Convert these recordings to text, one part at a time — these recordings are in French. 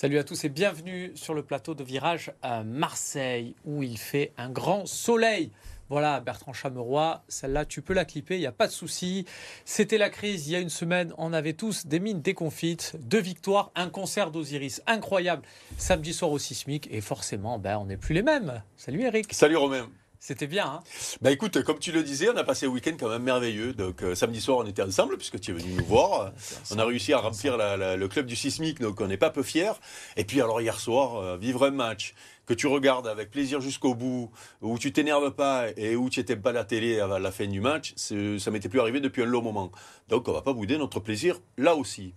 Salut à tous et bienvenue sur le plateau de Virage à Marseille où il fait un grand soleil. Voilà, Bertrand Chameroy, celle-là, tu peux la clipper, il n'y a pas de souci. C'était la crise, il y a une semaine, on avait tous des mines déconfites, deux victoires, un concert d'Osiris incroyable samedi soir au Sismique et forcément, ben, on n'est plus les mêmes. Salut Eric. Salut Romain. C'était bien. Hein bah écoute, comme tu le disais, on a passé un week-end quand même merveilleux. Donc euh, samedi soir, on était ensemble puisque tu es venu nous voir. On a réussi à remplir le club du Sismic, donc on n'est pas peu fiers. Et puis alors hier soir, euh, vivre un match que tu regardes avec plaisir jusqu'au bout, où tu t'énerves pas et où tu n'étais pas à la télé à la fin du match, ça m'était plus arrivé depuis un long moment. Donc on va pas bouder notre plaisir là aussi.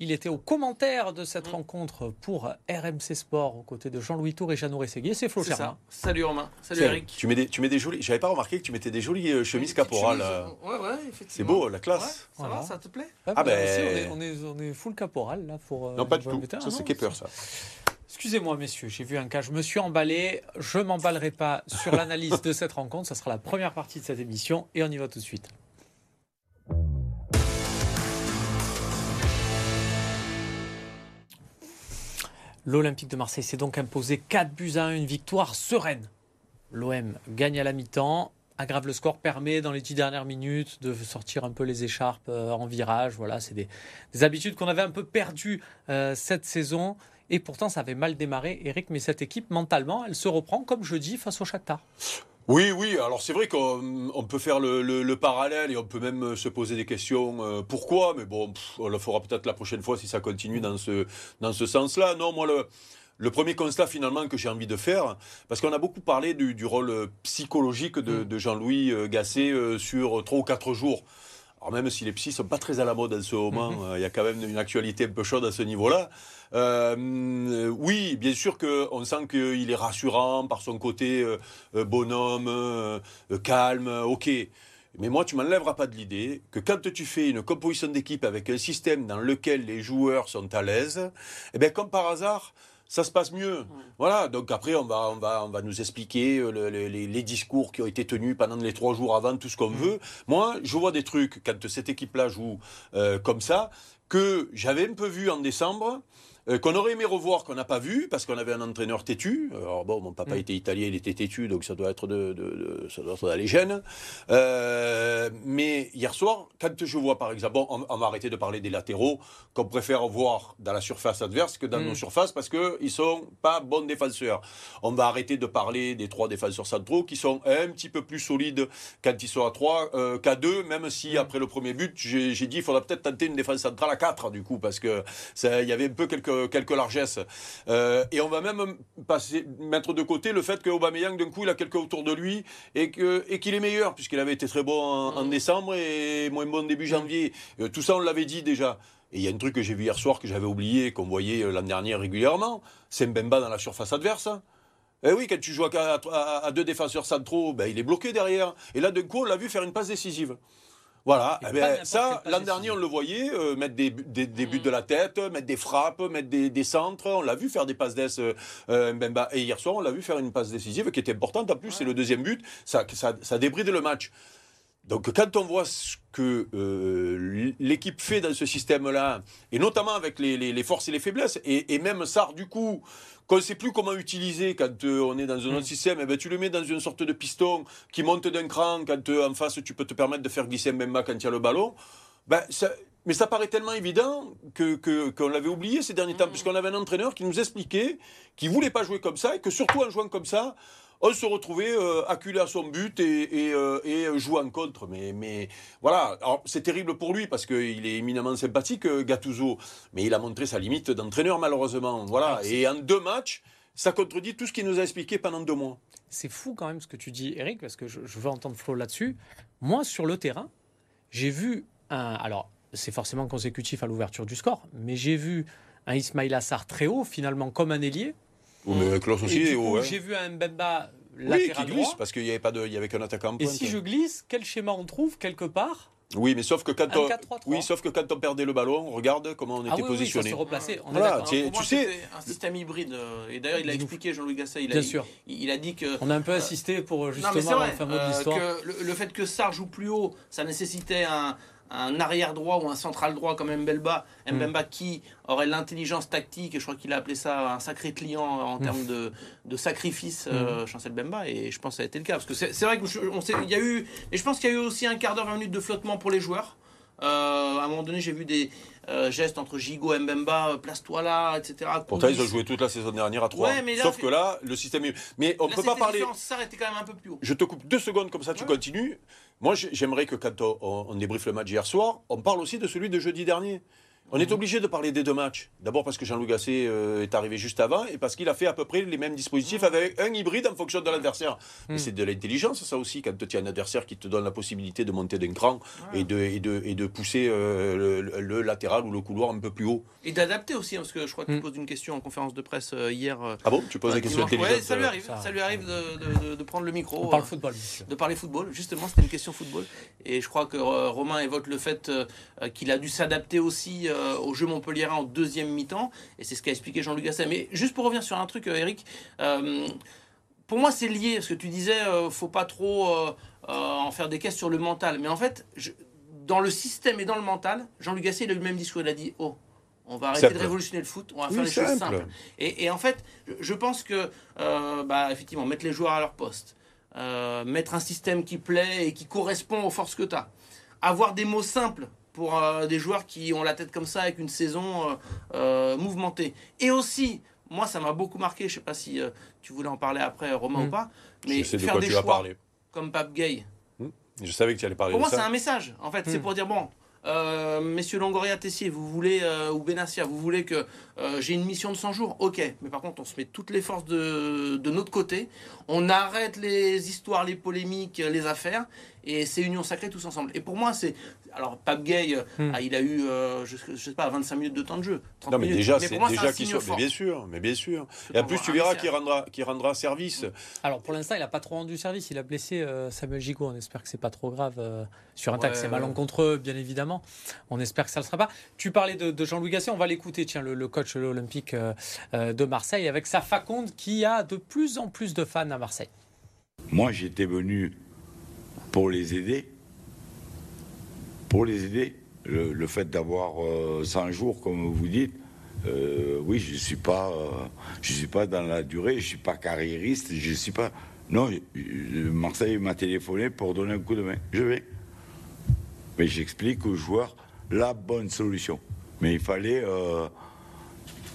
Il était au commentaire de cette mm. rencontre pour RMC Sport aux côtés de Jean-Louis Tour et Jeannot Rességuier. C'est Flo Germain. Salut Romain. Salut Eric. Tu mets des, tu mets des jolies. J'avais pas remarqué que tu mettais des jolies euh, chemises caporales. Euh. Ouais, ouais, effectivement. C'est beau, la classe. ça va, ça te plaît? Ah, bah, ben. on, est, on, est, full caporal là pour. Euh, non, pas du tout. Ça, c'est Kepper, ça. Excusez-moi, messieurs, j'ai vu un cas. Je me suis emballé. Je m'emballerai pas sur l'analyse de cette rencontre. Ça sera la première partie de cette émission et on y va tout de suite. L'Olympique de Marseille s'est donc imposé 4 buts à 1, une victoire sereine. L'OM gagne à la mi-temps, aggrave le score, permet dans les 10 dernières minutes de sortir un peu les écharpes euh, en virage. Voilà, c'est des, habitudes qu'on avait un peu perdues euh, cette saison. Et pourtant, ça avait mal démarré, Eric. Mais cette équipe, mentalement, elle se reprend, comme je dis, face au Shakhtar. Oui, oui. Alors c'est vrai qu'on peut faire le, parallèle et on peut même se poser des questions. Euh, pourquoi Mais bon, on le fera peut-être la prochaine fois si ça continue dans ce, dans ce sens-là. Non, moi, le, le premier constat finalement que j'ai envie de faire, parce qu'on a beaucoup parlé du, rôle psychologique de, mm. Jean-Louis euh, Gasset euh, sur trois ou quatre jours. Alors même si les psys sont pas très à la mode en ce moment, mm-hmm. il y a quand même une actualité un peu chaude à ce niveau-là. Euh, oui, bien sûr qu'on sent qu'il est rassurant par son côté euh, euh, bonhomme, calme, ok. Mais moi, tu m'enlèveras pas de l'idée que quand tu fais une composition d'équipe avec un système dans lequel les joueurs sont à l'aise, eh bien, comme par hasard, ça se passe mieux. Voilà, donc après, on va, on va, on va nous expliquer les, discours qui ont été tenus pendant les trois jours avant, tout ce qu'on mm. veut. Moi, je vois des trucs, quand cette équipe-là joue comme ça, que j'avais un peu vu en décembre, euh, qu'on aurait aimé revoir, qu'on n'a pas vu, parce qu'on avait un entraîneur têtu. Alors bon, mon papa mm. était italien, il était têtu, donc ça doit être de, de, ça doit être dans les gènes. Euh, mais hier soir, quand je vois par exemple, bon, on, va arrêter de parler des latéraux, qu'on préfère voir dans la surface adverse que dans nos mm. surfaces, parce qu'ils sont pas bons défenseurs. On va arrêter de parler des trois défenseurs centraux, qui sont un petit peu plus solides quand ils sont à 3 euh, qu'à 2, même si mm. après le premier but, j'ai dit, il faudra peut-être tenter une défense centrale à 4, du coup, parce que il y avait un peu quelques quelques, largesses. Euh, et on va même passer, mettre de côté le fait qu'Aubameyang, d'un coup, il a quelqu'un autour de lui et qu'il et qu'il est meilleur, puisqu'il avait été très bon en, décembre et moins bon début janvier. Euh, tout ça, on l'avait dit déjà. Et il y a un truc que j'ai vu hier soir que j'avais oublié, qu'on voyait euh, l'an dernier régulièrement, c'est Mbemba dans la surface adverse. Eh oui, quand tu joues à, deux défenseurs centraux, ben, il est bloqué derrière. Et là, d'un coup, on l'a vu faire une passe décisive. Voilà, eh ben, ça, l'an dernier, on le voyait, euh, mettre des, des, buts de la tête, mettre des frappes, mettre des, des centres. On l'a vu faire des passes d'ess, euh, euh, Mbemba. Et hier soir, on l'a vu faire une passe décisive qui était importante. En plus, c'est le deuxième but. Ça, ça, ça débride le match. Donc quand on voit ce que l'équipe fait dans ce système-là, et notamment avec les, les, les, forces et les faiblesses, et, et même Sarr, du coup, qu'on ne sait plus comment utiliser quand euh, on est dans un autre mm. système, et eh ben, tu le mets dans une sorte de piston qui monte d'un cran quand euh, en face tu peux te permettre de faire glisser un Mbemba quand il y a le ballon. Ben, mais ça paraît tellement évident que, qu'on l'avait oublié ces derniers temps, mm. puisqu'on avait un entraîneur qui nous expliquait qu'il ne voulait pas jouer comme ça et que surtout en jouant comme ça, on se retrouvait euh, acculé à son but et, et, euh, jouer en contre. Mais, mais voilà, c'est terrible pour lui parce qu'il est éminemment sympathique, euh, Gattuso, mais il a montré sa limite d'entraîneur malheureusement. Voilà, et en deux matchs, ça contredit tout ce qu'il nous a expliqué pendant deux mois. C'est fou quand même ce que tu dis, Eric, parce que je, veux entendre Flo là-dessus. Moi, sur le terrain, j'ai vu un. Alors, c'est forcément consécutif à l'ouverture du score, mais j'ai vu un Ismail Assar très haut, finalement comme un ailier, mais aussi J'ai vu un Mbemba oui, qui glisse parce qu'il n'y avait pas de, il y avait qu'un attaquant. Et si je glisse, quel schéma on trouve quelque part? Oui, mais sauf que quand on, oui, sauf que quand on perdait le ballon, regarde comment on ah était positionné. Oui, replacé. On voilà, tu, sais, un système hybride. Euh, et d'ailleurs, il a expliqué Jean-Louis Gasset. Il a, Bien sûr. Il, a dit que. On a un peu euh, insisté pour justement non, mais vrai, le, le, fait que Sarr joue plus haut, ça nécessitait un, un arrière droit ou un central droit comme Mbemba, mm. Mbemba qui aurait l'intelligence tactique, et je crois qu'il a appelé ça un sacré client en mm. termes de, de sacrifice, euh, Chancel Bemba, et je pense que ça a été le cas. Parce que c'est vrai qu'il y a eu, et je pense qu'il y a eu aussi un quart d'heure, 20 minutes de flottement pour les joueurs. Euh, à un moment donné, j'ai vu des euh, gestes entre Gigo et Mbemba, euh, place-toi là, etc. Pourtant, ils ont joué toute la saison dernière à 3. Sauf que là, le système est... Mais on ne peut pas parler. Quand même un peu plus haut. Je te coupe deux secondes comme ça, tu continues. Moi, j'aimerais que quand on, on débriefe le match hier soir, on parle aussi de celui de jeudi dernier. On est obligé de parler des deux matchs. D'abord parce que Jean-Louis Gasset euh, est arrivé juste avant et parce qu'il a fait à peu près les mêmes dispositifs mm. avec un hybride en fonction de l'adversaire. Mm. C'est de l'intelligence, ça aussi, quand tu as un adversaire qui te donne la possibilité de monter d'un cran et, de, et, de, et de pousser euh, le, latéral ou le couloir un peu plus haut. Et d'adapter aussi, hein, parce que je crois que tu mm. poses une question en conférence de presse euh, hier. ah bon? Tu poses des questions intelligentes ça lui arrive, ça. lui arrive de, prendre le micro. On parle football. De parler football, justement, c'était une question football. Et je crois que Romain évoque le fait qu'il a dû s'adapter aussi au jeu Montpellier en deuxième mi-temps, et c'est ce qu'a expliqué Jean-Luc Gasset. Mais juste pour revenir sur un truc, euh, Eric, euh, pour moi c'est lié, parce que tu disais, euh, faut pas trop en faire des caisses sur le mental. Mais en fait, dans le système et dans le mental, Jean-Luc Gasset, il a eu le même discours, il a dit, oh, on va arrêter de révolutionner le foot, on va faire les choses simples. Et, en fait, je pense que, bah, effectivement, mettre les joueurs à leur poste, mettre un système qui plaît et qui correspond aux forces que tu as, avoir des mots simples pour euh, des joueurs qui ont la tête comme ça avec une saison euh, euh, mouvementée. Et aussi, moi, ça m'a beaucoup marqué. Je sais pas si tu voulais en parler après, Romain ou hmm. pas, mais faire des choix comme Pape Gay. Hmm. Je savais que tu allais parler pour de ça. Pour moi, c'est un message. En fait, c'est hmm. pour dire bon. messieurs Longoria, Tessier, vous voulez, ou Benassia, vous voulez que j'ai une mission de 100 jours Ok, mais par contre, on se met toutes les forces de, de notre côté, on arrête les histoires, les polémiques, les affaires, et c'est union sacrée tous ensemble. Et pour moi, c'est alors, Pape Gay, hmm. ah, il a eu, euh, je, ne sais pas, 25 minutes de temps de jeu. non, mais déjà, c'est déjà qu'il soit. Mais bien sûr, mais bien sûr. Et en plus, tu verras qu'il rendra, rendra service. Alors, pour l'instant, il n'a pas trop rendu service. Il a blessé euh, Samuel Gigot. On espère que c'est pas trop grave. Euh, sur un ouais, c'est malencontreux, bien évidemment. On espère que ça ne le sera pas. Tu parlais de, Jean-Louis Gasset. On va l'écouter, tiens, le, coach olympique de Marseille, avec sa faconde qui a de plus en plus de fans à Marseille. Moi, j'étais venu pour les aider pour les aider. Le, fait d'avoir 100 euh, jours, comme vous dites, euh, oui, je ne suis, pas, euh, je suis pas dans la durée, je ne suis pas carriériste, je ne suis pas... Non, Marseille m'a téléphoné pour donner un coup de main. Je vais. Mais j'explique aux joueurs la bonne solution. Mais il fallait,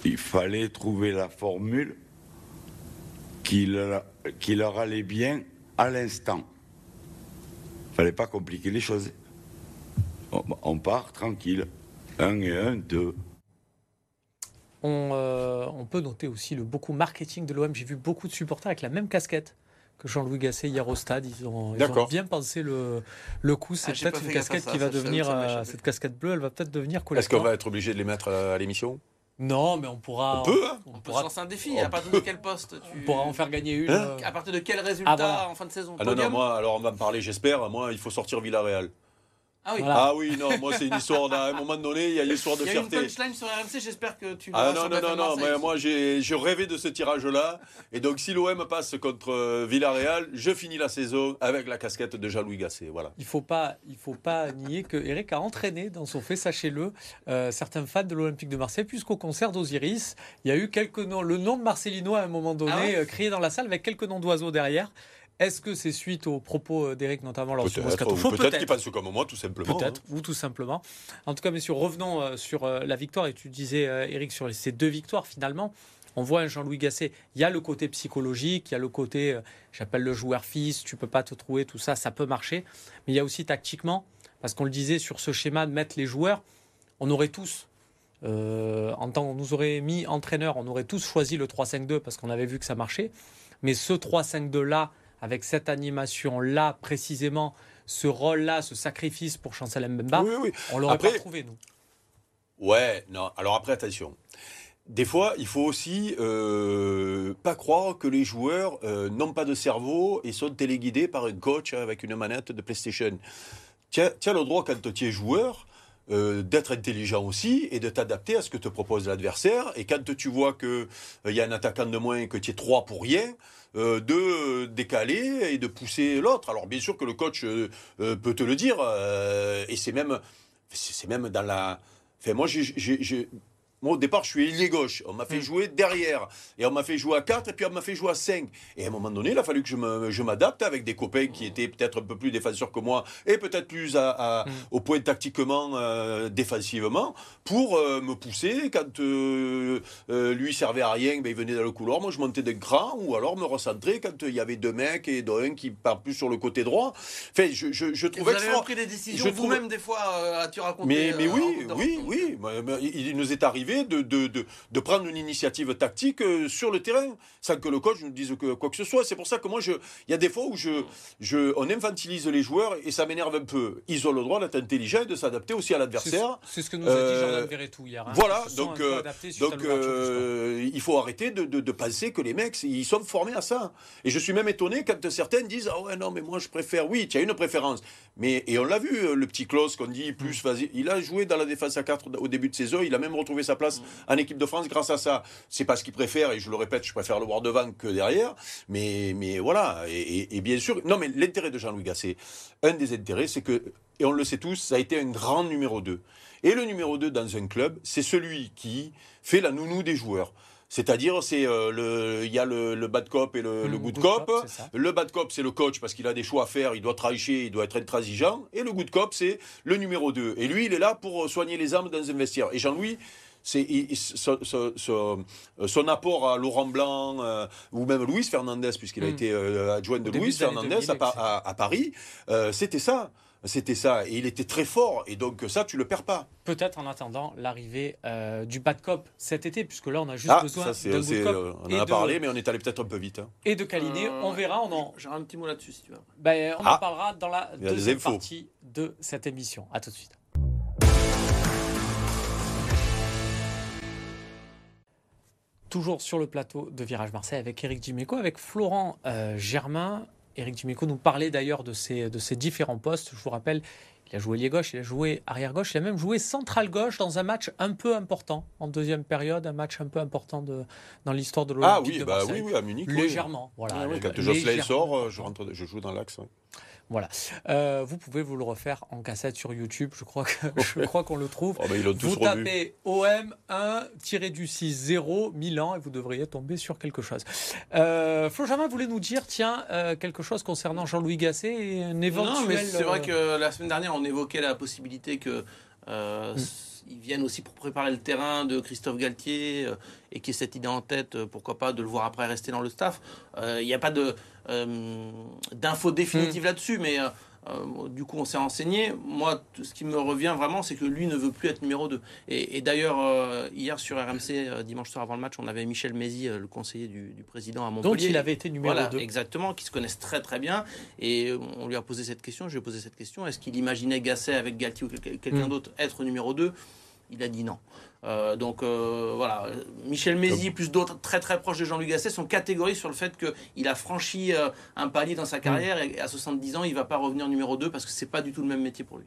il fallait trouver la formule qui leur, allait bien à l'instant. Il fallait pas compliquer les choses on part tranquille. Un et un, deux. Euh, on, peut noter aussi le beaucoup marketing de l'OM. J'ai vu beaucoup de supporters avec la même casquette que Jean-Louis Gasset hier au stade. Ils ont, bien pensé le, le coup. C'est ah, peut-être une casquette qui va devenir. Euh, cette casquette bleue, elle va peut-être devenir Est-ce qu'on va être obligé de les mettre à l'émission? Non, mais on pourra. On peut, hein On, pourra lancer un défi. À partir de quel poste tu... On pourra en faire gagner une. Hein à partir de quel résultat ah, en fin de saison? Ah non, non, moi, alors on va me parler, j'espère. Moi, il faut sortir Villarreal. Ah oui. ah oui, non, moi c'est une histoire d'un moment donné, il y a une histoire de fierté. Il y a une punchline sur RMC, j'espère que tu Ah non, non, non, non, mais moi j'ai rêvé de ce tirage-là. Et donc si l'OM passe contre euh, Villarreal, je finis la saison avec la casquette de Jean-Louis Gasset. Voilà. Il ne faut, pas, il faut pas nier que Eric a entraîné dans son fait, sachez-le, euh, certains fans de l'Olympique de Marseille, puisqu'au concert d'Osiris, il y a eu quelques noms, le nom de Marcelino à un moment donné, ah euh, crié dans la salle avec quelques noms d'oiseaux derrière. Est-ce que c'est suite aux propos euh, d'Eric, notamment lors du Moscato Peut-être peut qu'il pense comme moi, tout simplement. Peut-être, hein. ou tout simplement. En tout cas, messieurs, revenons euh, sur euh, la victoire. Et tu disais, Eric, sur ces deux victoires, finalement, on voit un Jean-Louis Gasset. Il y a le côté psychologique, il y a le côté, j'appelle le joueur fils, tu peux pas te trouver, tout ça, ça peut marcher. Mais il y a aussi tactiquement, parce qu'on le disait sur ce schéma de mettre les joueurs, on aurait tous en tant qu'on nous aurait mis entraîneur, on aurait tous choisi le 3-5-2 parce qu'on avait vu que ça marchait. Mais ce 3-5-2 là, avec cette animation-là, précisément, ce rôle-là, ce sacrifice pour Chancel Mbemba, on l'aurait pas trouvé, nous. Ouais, non. Alors après, attention. Des fois, il faut aussi euh, pas croire que les joueurs euh, n'ont pas de cerveau et sont téléguidés par un coach avec une manette de PlayStation. Tu as, le droit, quand tu es joueur, euh, d'être intelligent aussi et de t'adapter à ce que te propose l'adversaire. Et quand tu vois qu'il y a un attaquant de moins et que tu es trois pour rien, euh, de décaler et de pousser l'autre. Alors bien sûr que le coach euh, euh, peut te le dire, et c'est même c'est même dans la. Enfin, moi, j'ai- Moi, au départ, je suis ailier gauche. On m'a fait Mm. jouer derrière. Et on m'a fait jouer à 4 et puis on m'a fait jouer à 5. Et à un moment donné, il a fallu que je m'adapte avec des copains qui étaient peut-être un peu plus défenseurs que moi et peut-être plus à, à- Mm. au point tactiquement, euh, défensivement, pour euh, me pousser. Quand euh, lui servait à rien, ben, il venait dans le couloir. Moi, je montais d'un cran ou alors me recentrer quand il y avait deux mecs et dont un qui part plus sur le côté droit. Enfin, je, je, je Vous avez extra- pris des décisions vous-même des fois, euh, as-tu raconté mais, mais oui, de oui, oui. Il nous est arrivé de, de, de, de prendre une initiative tactique euh, sur le terrain, sans que le coach nous dise que, quoi que ce soit. C'est pour ça que moi, il y a des fois où je, je, on infantilise les joueurs et ça m'énerve un peu. Ils ont le droit d'être intelligents et de s'adapter aussi à l'adversaire. c'est ce que nous a dit Euh, Jordan Verretou hier. hein. voilà, donc, euh, Donc, euh, il faut arrêter de, penser que les mecs, ils sont formés à ça. Et je suis même étonné quand certains disent Ah ouais, non, mais moi je préfère. Oui, tu as une préférence. Mais, et on l'a vu, euh, le petit Klaus qu'on dit plus, vas-y. Il a joué dans la défense à 4 au début de saison. Il a même retrouvé sa place en équipe de France grâce à ça. C'est pas ce qu'il préfère, et je le répète, je préfère le voir devant que derrière. Mais, mais voilà. Et, et- et bien sûr, non, mais l'intérêt de Jean-Louis Gasset, un des intérêts, c'est que, et on le sait tous, ça a été un grand numéro 2. Et le numéro 2 dans un club, c'est celui qui fait la nounou des joueurs. C'est-à-dire, c'est euh, le, il y a le, le bad cop et le, Mmh, le good, good cop. Le bad cop, c'est le coach parce qu'il a des choix à faire, il doit trancher, il doit être intransigeant. Et le good cop, c'est le numéro 2. Et lui, il est là pour soigner les âmes dans un vestiaire. Et Jean-Louis, il- il- son, apport à Laurent Blanc euh, ou même Luis Fernandez, puisqu'il a Mm. été euh, adjoint de Luis Fernandez 2000, à, Pa- à- à Paris, euh, c'était ça. C'était ça. Et il était très fort. Et donc, ça, tu le perds pas. Peut-être en attendant l'arrivée euh, du bad cop cet été, puisque là on a juste Ah, besoin ça, good cop euh, on en a de- parlé, mais on est allé peut-être un peu vite. hein. et de Caliné. Euh, on verra, on en, J'aurai un petit mot là-dessus si tu veux. ben, on en Ah. parlera dans la deuxième partie de cette émission. À tout de suite. Toujours sur le plateau de Virage Marseille avec Eric Dimeco, avec Florent euh, Germain. Eric Dimeco nous parlait d'ailleurs de ses, de ses différents postes. Je vous rappelle, il a joué ailier gauche, il a joué arrière gauche, il a même joué central gauche dans un match un peu important en deuxième période, un match un peu important de, dans l'histoire de Ah l'Olympique oui, de bah Marseille. oui, oui, à Munich. oui. Légèrement, voilà. Ah oui, Le- quand légèrement. sort, euh, je, rentre, je joue dans l'axe. ouais. Voilà. Euh, vous pouvez vous le refaire en cassette sur YouTube. Je crois que je crois qu'on le trouve. Oh, ils l'ont tous Vous tapez OM 1-du-6-0 Milan et vous devriez tomber sur quelque chose. Euh, Flo Jamin voulait nous dire, tiens, euh, quelque chose concernant Jean-Louis Gasset et un éventuel. Non, mais c'est vrai euh, que la semaine dernière, on évoquait la possibilité que euh, ils viennent aussi pour préparer le terrain de Christophe Galtier euh, et qu'il y ait cette idée en tête, euh, pourquoi pas de le voir après rester dans le staff. Euh, Il n'y a pas de d'infos définitives là-dessus, mais euh, du coup, on s'est renseigné. Moi, tout ce qui me revient vraiment, c'est que lui ne veut plus être numéro 2. Et, et d'ailleurs, euh, hier sur RMC, euh, dimanche soir avant le match, on avait Michel Mézi, euh, le conseiller du, du président à Montpellier. il avait été numéro Voilà, 2. exactement, qui se connaissent très très bien. Et on lui a posé cette question, je lui ai posé cette question, est-ce qu'il imaginait Gasset avec Galtier ou quel- quelqu'un Mm. d'autre être numéro 2 Il a dit non. Euh, donc euh, voilà, Michel Mézi plus d'autres très très proches de Jean-Luc Gasset sont catégoriques sur le fait qu'il a franchi euh, un palier dans sa carrière et à 70 ans il va pas revenir numéro 2 parce que c'est pas du tout le même métier pour lui.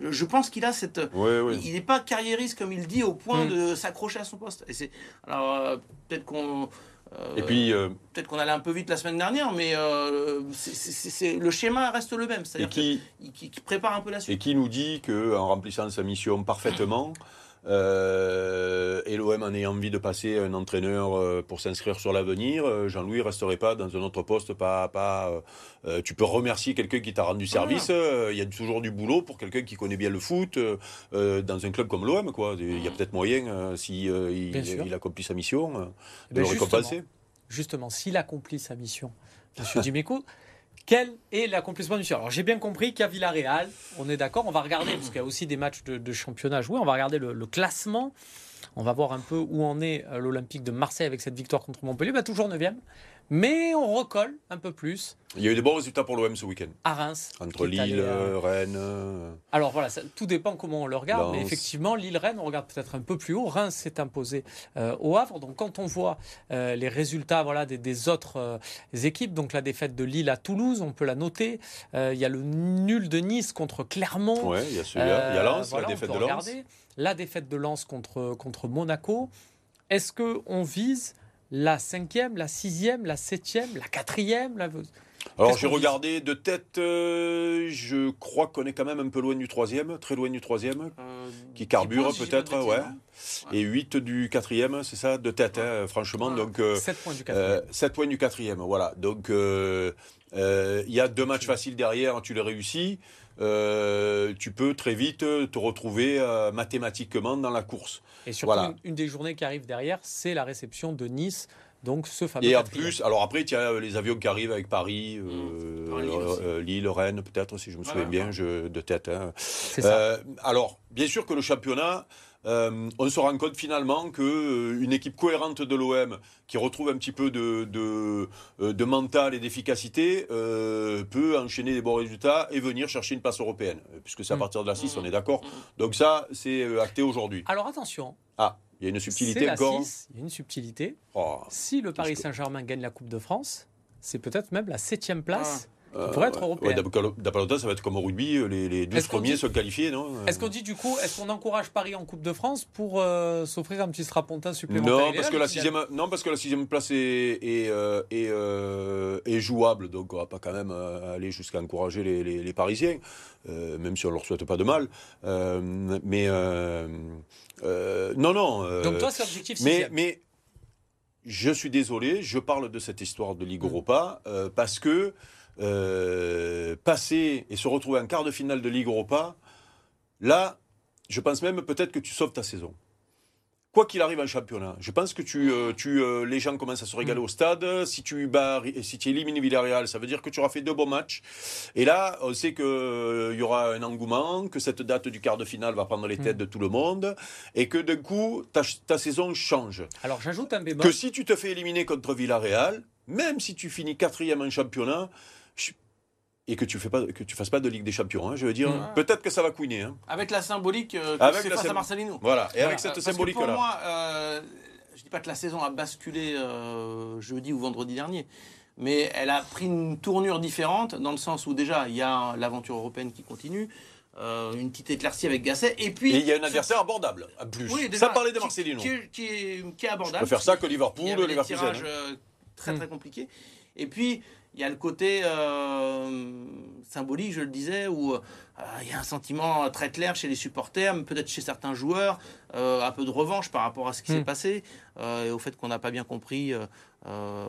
Je- pense qu'il a cette... Ouais, ouais. Il n'est pas carriériste comme il dit au point Mm. de s'accrocher à son poste. Et c'est alors peut-être qu'on... Et puis, peut-être qu'on allait un peu vite la semaine dernière, mais c'est- le schéma reste le même. et C'est-à-dire qui, qu'il qui- prépare un peu la et suite. qui nous dit qu'en remplissant sa mission parfaitement, euh, et l'OM en ayant envie de passer un entraîneur euh, pour s'inscrire sur l'avenir, euh, Jean-Louis resterait pas dans un autre poste. Pas, pas, tu peux remercier quelqu'un qui t'a rendu service. Il y a toujours du boulot pour quelqu'un qui connaît bien le foot dans un club comme l'OM. Quoi. Il y a peut-être moyen, si il, accomplit sa mission, de ben, le justement, récompenser. Justement, s'il accomplit sa mission, Monsieur Dimeco, quel est l'accomplissement du mission Alors j'ai bien compris qu'à Villarreal, on est d'accord, on va regarder, parce qu'il y a aussi des matchs de, championnat à jouer, on va regarder le classement, on va voir un peu où en est euh, l'Olympique de Marseille avec cette victoire contre Montpellier, bah, toujours 9e, mais on recolle un peu plus Il y a eu de bons résultats pour l'OM ce week-end. à Reims. Entre allé, Lille, euh, Rennes. euh, Alors voilà, ça- tout dépend comment on le regarde, mais effectivement, Lille-Rennes, on regarde peut-être un peu plus haut. Reims s'est imposé euh, au Havre. Donc quand on voit euh, les résultats voilà, des, des autres équipes, donc la défaite de Lille à Toulouse, on peut la noter. Il y a le nul de Nice contre Clermont. Ouais, il y a celui-là. il y a Lens, voilà, la défaite de Lens. regarder. La défaite de Lens contre, contre Monaco. Est-ce qu'on vise la cinquième, la sixième, la septième, la quatrième la... Alors j'ai regardé de tête, euh, je crois qu'on est quand même un peu loin du troisième, très loin du troisième, Euh, qui carbure si peut-être, bêtises, ouais. Et 8 du quatrième, c'est ça, de tête, hein, franchement. Ouais. Donc euh, 7 points du quatrième. euh, 7 points du quatrième, voilà. Donc euh, euh, il y a deux matchs faciles derrière, tu les réussis. Euh, tu peux très vite te retrouver euh, mathématiquement dans la course. Et surtout, voilà. une, une des journées qui arrive derrière, c'est la réception de Nice, donc ce fameux. Et en plus, alors après, tu as les avions qui arrivent avec Paris, euh, Mmh. Lille euh, euh, Rennes, peut-être, si je me Voilà. souviens bien, je, de tête. hein. c'est ça. Euh, alors, bien sûr que le championnat, euh, on se rend compte finalement que euh, une équipe cohérente de l'OM qui retrouve un petit peu de, de, euh, de mental et d'efficacité euh, peut enchaîner des bons résultats et venir chercher une place européenne, puisque c'est à Mm. partir de la 6, Mm. on est d'accord. Mm. Donc ça, c'est acté aujourd'hui. Alors attention, Ah, il y a une c'est subtilité la encore. 6, il y a une subtilité. Oh, Si le Paris Saint-Germain gagne la Coupe de France, c'est peut-être même la septième place. Euh, pourrait être européenne. Ouais, d'après d'après longtemps, ça va être comme au rugby, euh, les, les 12 Est-ce qu'on premiers dit- sont qualifiés, non Est-ce qu'on dit du coup, est-ce qu'on encourage Paris en Coupe de France pour euh, s'offrir un petit strapontin supplémentaire Non, parce que la sixième, non, parce que la sixième place est, est, euh, est, euh, est jouable, donc on va pas quand même euh, aller jusqu'à encourager les, les- les Parisiens, euh, même si on leur souhaite pas de mal. Euh, mais euh, euh, non, non. euh, Donc toi, c'est objectif mais, sixième. mais je suis désolé, je parle de cette histoire de Ligue Mm. Europa euh, parce que euh, passer et se retrouver en quart de finale de Ligue Europa, là, je pense même peut-être que tu sauves ta saison. Quoi qu'il arrive en championnat, je pense que tu, euh, tu, euh, les gens commencent à se régaler Mm. au stade. Si tu, bats, si tu élimines Villarreal, ça veut dire que tu auras fait deux bons matchs. Et là, on sait qu'il y aura un engouement, que cette date du quart de finale va prendre les têtes Mm. de tout le monde, et que d'un coup, ta, ta saison change. Alors j'ajoute un bémol. Que si tu te fais éliminer contre Villarreal, même si tu finis quatrième en championnat, et que tu fais pas, que tu fasses pas de Ligue des Champions, hein, je veux dire, Mm. peut-être que ça va couiner. hein. Avec la symbolique euh, que Avec c'est la face à Marcelino. Voilà. Et avec cette Euh, parce que symbolique-là. Pour moi, euh, je dis pas que la saison a basculé euh, jeudi ou vendredi dernier, mais elle a pris une tournure différente dans le sens où déjà il y a l'aventure européenne qui continue, euh, une petite éclaircie avec Gasset, et puis Et il y a un adversaire abordable, en plus. Oui, déjà, ça parlait de qui- Marcelino. Qui, est- qui est, qui est Je abordable. préfère ça que Liverpool, Leverkusen. tirages hein. euh, très très compliqués. Et puis, il y a le côté euh, symbolique, je le disais, où euh, il y a un sentiment très clair chez les supporters, mais peut-être chez certains joueurs, euh, un peu de revanche par rapport à ce qui Hmm. s'est passé, euh, et au fait qu'on n'a pas bien compris euh, euh,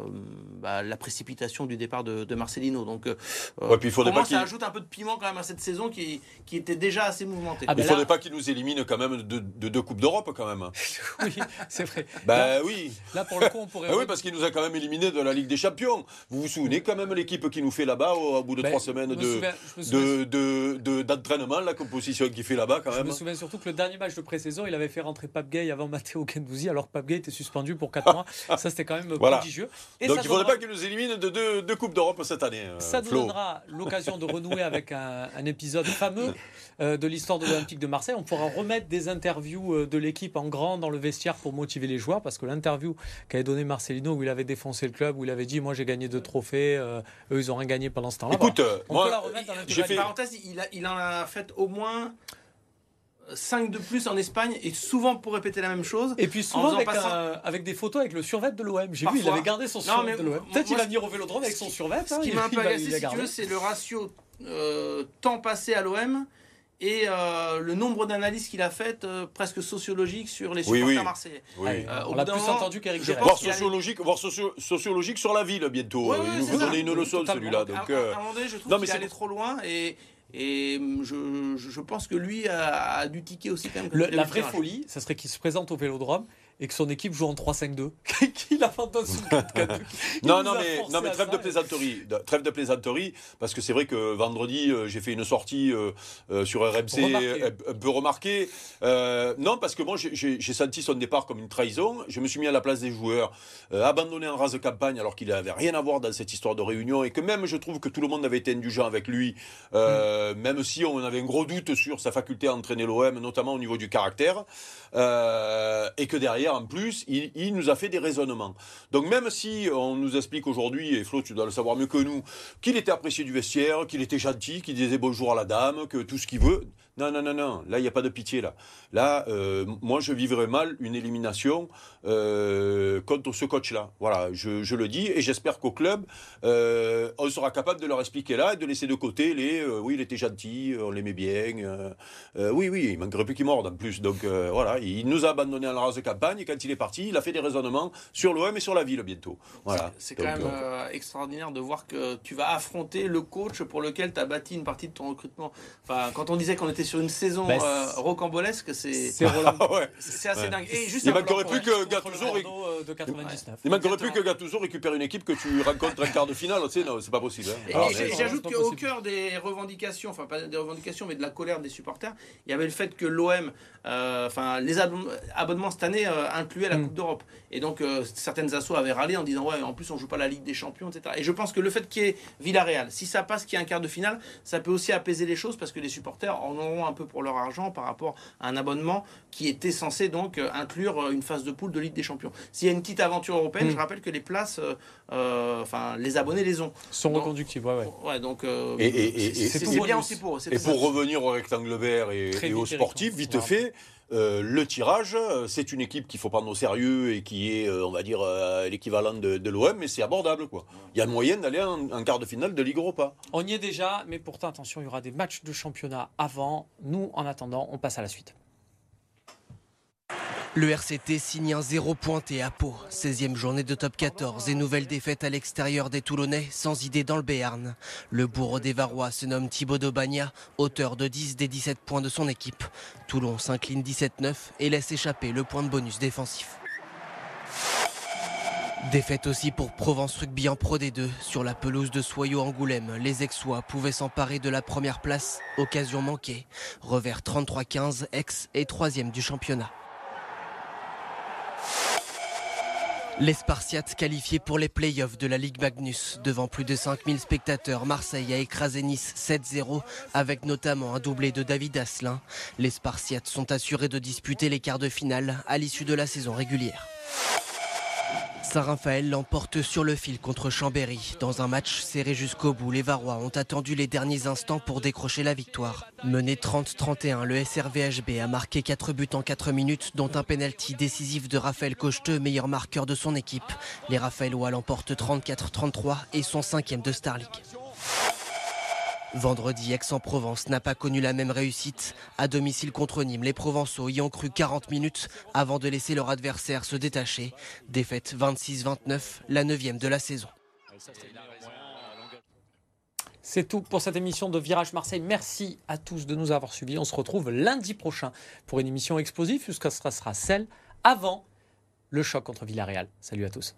bah, la précipitation du départ de, de Marcelino. Donc, euh, Ouais, puis il faudrait pour moi, pas qu'il- ça ajoute un peu de piment quand même à cette saison qui, qui était déjà assez mouvementée. Ah, Il ne là- faudrait pas qu'il nous élimine quand même de, de deux Coupes d'Europe, quand même. oui, c'est vrai. Ben oui. Là, pour le coup, on pourrait. Ah oui, parce qu'il nous a quand même éliminé de la Ligue des Champions. Vous vous souvenez quand même l'équipe qui nous fait là-bas au, au bout de Ben, trois semaines je me de, je de, de- de- d'entraînement, la composition qu'il fait là-bas quand Je même. me souviens surtout que le dernier match de pré-saison, il avait fait rentrer Pape Gay avant Matteo Gendouzi, alors Pape Gay était suspendu pour 4 mois. Ça, c'était quand même Voilà. Et Donc ça il ne faudrait donnera- pas qu'il nous élimine de deux, Coupes d'Europe cette année. euh, Ça nous Flo. donnera l'occasion de renouer avec un, un épisode fameux euh, de l'histoire de l'Olympique de Marseille. On pourra remettre des interviews euh, de l'équipe en grand dans le vestiaire pour motiver les joueurs, parce que l'interview qu'avait donné Marcelino, où il avait défoncé le club, où il avait dit Moi j'ai gagné deux trophées, euh, eux ils ont rien gagné pendant ce temps-là. Écoute, On peut la moi, remettre dans j'ai l'intégralité. fait. Parenthèse, il, a- il en a fait au moins 5 de plus en Espagne et souvent pour répéter la même chose. Et puis En souvent avec, un- avec des photos avec le survêt de l'OM. J'ai vu, il avait gardé son survêt de l'OM. Peut-être qu'il moi, a mis au vélodrome avec son survêt. Ce hein, qui il- m'a un peu agacé, si tu veux, c'est le ratio euh, temps passé à l'OM et euh, le nombre d'analyses qu'il a faites euh, presque sociologiques sur les Oui, supporters oui. marseillais. Oui. Euh, au on l'a plus moment, entendu pense Voir qu'il y a- sociologique, voir socio- sociologique sur la ville bientôt. Ouais, ouais, il nous ça. donner une leçon celui-là. À- Donc, à, euh, à un moment donné, je trouve non, mais qu'il est c'est allé trop loin et, et je, je, pense que lui a, a dû tiquer aussi quand même. Le- la vraie folie, ça serait qu'il se présente au vélodrome et que son équipe joue en 3-5-2. qu'il 4-4-2. Il Non, non, a mais, non, mais trêve de plaisanterie. Trêve de plaisanterie, parce que c'est vrai que vendredi, euh, j'ai fait une sortie euh, euh, sur RMC un, peu remarquée. Non, parce que moi, j'ai- senti son départ comme une trahison. Je me suis mis à la place des joueurs, abandonné en rase de campagne, alors qu'il n'avait rien à voir dans cette histoire de réunion, et que même, je trouve que tout le monde avait été indulgent avec lui, euh, même si on avait un gros doute sur sa faculté à entraîner l'OM, notamment au niveau du caractère, et que derrière, en plus, il, nous a fait des raisonnements. Donc même si on nous explique aujourd'hui, et Flo, tu dois le savoir mieux que nous, qu'il était apprécié du vestiaire, qu'il était gentil, qu'il disait bonjour à la dame, que tout ce qu'il veut, Non, non, non, non. Là, il n'y a pas de pitié. Là, là euh, moi, je vivrais mal une élimination euh, contre ce coach-là. Voilà, je, je, le dis. Et j'espère qu'au club, euh, on sera capable de leur expliquer là et de laisser de côté les euh, oui, il était gentil, on l'aimait bien. Euh, oui, oui, il manquerait plus qu'il morde en plus. Donc voilà, il nous a abandonné à la race de campagne. Et quand il est parti, il a fait des raisonnements sur l'OM et sur la ville bientôt. Voilà. C'est quand même extraordinaire de voir que tu vas affronter le coach pour lequel tu as bâti une partie de ton recrutement. Enfin, quand on disait qu'on était sur une saison euh, rocambolesque, c'est c'est assez dingue. Et juste il manquerait plus que Gattuso de 99. Il manquerait plus que Gattuso récupère une équipe que tu rencontres en quart de finale. Tu sais, c'est pas possible. Hein. Et, j'ajoute qu'au cœur des revendications, enfin pas des revendications, mais de la colère des supporters, il y avait le fait que l'OM, euh, enfin les abonnements cette année euh, incluaient la mm. Coupe d'Europe. Et donc certaines assos avaient râlé en disant ouais, en plus on joue pas la Ligue des Champions, etc. Et je pense que le fait qu'il y ait Villarreal, si ça passe, qu'il y ait un quart de finale, ça peut aussi apaiser les choses parce que les supporters en auront un peu pour leur argent par rapport à un abonnement qui était censé donc euh, inclure euh, une phase de poule de Ligue des Champions. S'il y a une petite aventure européenne, je mm. rappelle que les places, euh, enfin les abonnés les ont. Sont reconductibles, ouais, ouais. donc et, c'est bien aussi pour eux. Et pour revenir au rectangle vert et, et aux sportifs, vite fait. Euh, le tirage, euh, c'est une équipe qu'il faut prendre au sérieux et qui est, euh, on va dire, l'équivalent de, l'OM, mais c'est abordable. quoi. Il y a moyen d'aller en, quart de finale de Ligue Europa. On y est déjà, mais pourtant, attention, il y aura des matchs de championnat avant. Nous, en attendant, on passe à la suite. Le RCT signe un zéro pointé à Pau. 16e journée de top 14 et nouvelle défaite à l'extérieur des Toulonnais, sans idée dans le Béarn. Le bourreau des Varois se nomme Thibaut Daubagna, auteur de 10 des 17 points de son équipe. Toulon s'incline 17-9 et laisse échapper le point de bonus défensif. Défaite aussi pour Provence Rugby en Pro D2. Sur la pelouse de Soyaux Angoulême, les Aixois pouvaient s'emparer de la première place. Occasion manquée. Revers 33-15, ex et troisième du championnat. Les Spartiates qualifiés pour les playoffs de la Ligue Magnus. Devant plus de 5000 spectateurs, Marseille a écrasé Nice 7-0 avec notamment un doublé de David Asselin. Les Spartiates sont assurés de disputer les quarts de finale à l'issue de la saison régulière. Saint-Raphaël l'emporte sur le fil contre Chambéry. Dans un match serré jusqu'au bout, les Varois ont attendu les derniers instants pour décrocher la victoire. Mené 30-31, le SRVHB a marqué 4 buts en 4 minutes, dont un penalty décisif de Raphaël Cocheteux, meilleur marqueur de son équipe. Les Raphaëlois l'emportent 34-33 et sont cinquième de Starlick. Vendredi, Aix-en-Provence n'a pas connu la même réussite. À domicile contre Nîmes, les Provençaux y ont cru 40 minutes avant de laisser leur adversaire se détacher. Défaite 26-29, la neuvième de la saison. C'est tout pour cette émission de Virage Marseille. Merci à tous de nous avoir suivis. On se retrouve lundi prochain pour une émission explosive, puisque ce sera celle avant le choc contre Villarreal. Salut à tous.